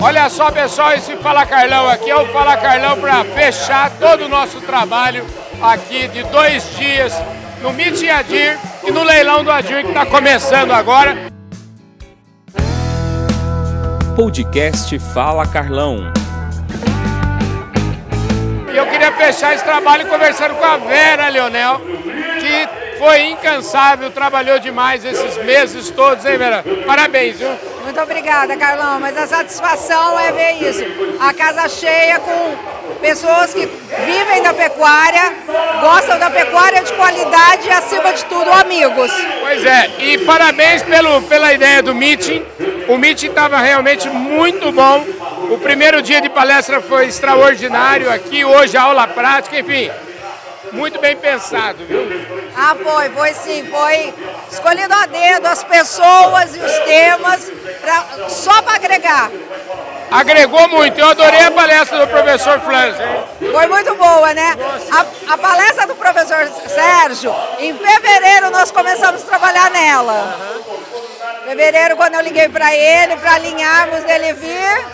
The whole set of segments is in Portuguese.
Olha só, pessoal, esse Fala Carlão aqui é o Fala Carlão para fechar todo o nosso trabalho aqui de dois dias no Meet Adir e no leilão do Adir que está começando agora. Podcast Fala Carlão. E eu queria fechar esse trabalho conversando com a Vera Leonel, que foi incansável, trabalhou demais esses meses todos, hein, Vera? Parabéns, viu? Muito obrigada, Carlão, mas a satisfação é ver isso. A casa cheia com pessoas que vivem da pecuária, gostam da pecuária de qualidade e, acima de tudo, amigos. Pois é, e parabéns pelo, pela ideia do meeting. O meeting estava realmente muito bom. O primeiro dia de palestra foi extraordinário aqui, hoje aula prática, enfim, muito bem pensado, viu? Ah, foi, foi sim, foi escolhido a dedo as pessoas e os temas pra, só para agregar. Agregou muito, eu adorei a palestra do professor Flans. Foi muito boa, né? A, a, palestra do professor Sérgio, em fevereiro nós começamos a trabalhar nela. Fevereiro, quando eu liguei para ele, para alinharmos dele vir,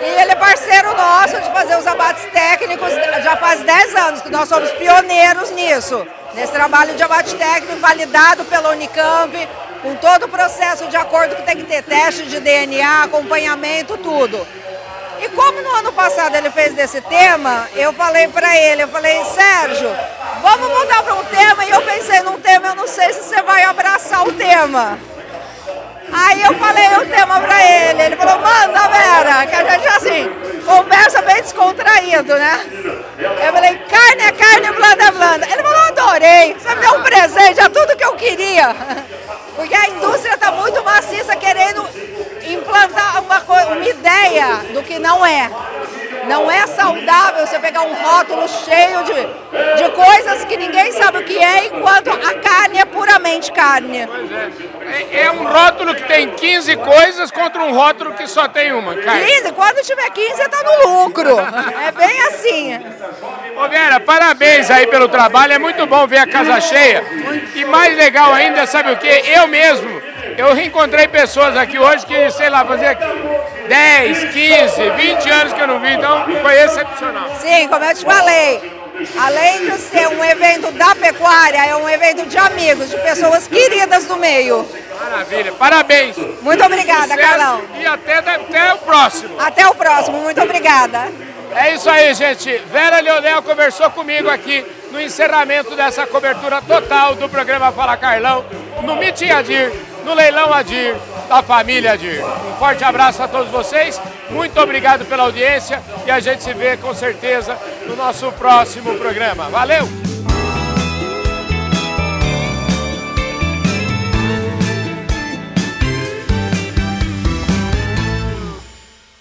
e ele é parceiro nosso de fazer os abates técnicos, já faz 10 anos que nós somos pioneiros nisso, nesse trabalho de abate técnico validado pela Unicamp, com todo o processo de acordo que tem que ter, teste de DNA, acompanhamento, tudo. E como no ano passado ele fez desse tema, eu falei para ele, eu falei, Sérgio, vamos mudar para um tema, e eu pensei num tema, eu não sei se você vai abraçar o tema. Aí eu falei o tema pra ele, ele falou, manda Vera, que a gente assim, conversa bem descontraído, né? Eu falei, carne é carne, blanda é blanda. Ele falou, adorei, você me deu um presente, é tudo que eu queria. Porque a indústria está muito maciça querendo implantar uma, uma ideia do que não é. Não é saudável você pegar um rótulo cheio de, de coisas que ninguém sabe o que é, enquanto a é carne. É. é. um rótulo que tem 15 coisas contra um rótulo que só tem uma. Carne. 15? Quando tiver 15, você está no lucro. É bem assim. Ô Vera, parabéns aí pelo trabalho. É muito bom ver a casa cheia. E mais legal ainda, sabe o que? Eu mesmo, eu reencontrei pessoas aqui hoje que, sei lá, fazia 10, 15, 20 anos que eu não vi, então foi excepcional. Sim, como eu te falei, além de ser um evento da pecuária, é um evento de amigos, de pessoas queridas do meio. Maravilha, parabéns. Muito obrigada, Sucesso Carlão. E até, até o próximo. Até o próximo, muito obrigada. É isso aí, gente. Vera Leonel conversou comigo aqui no encerramento dessa cobertura total do programa Fala Carlão, no Mitim Adir, no Leilão Adir, da família Adir. Um forte abraço a todos vocês, muito obrigado pela audiência e a gente se vê com certeza no nosso próximo programa. Valeu!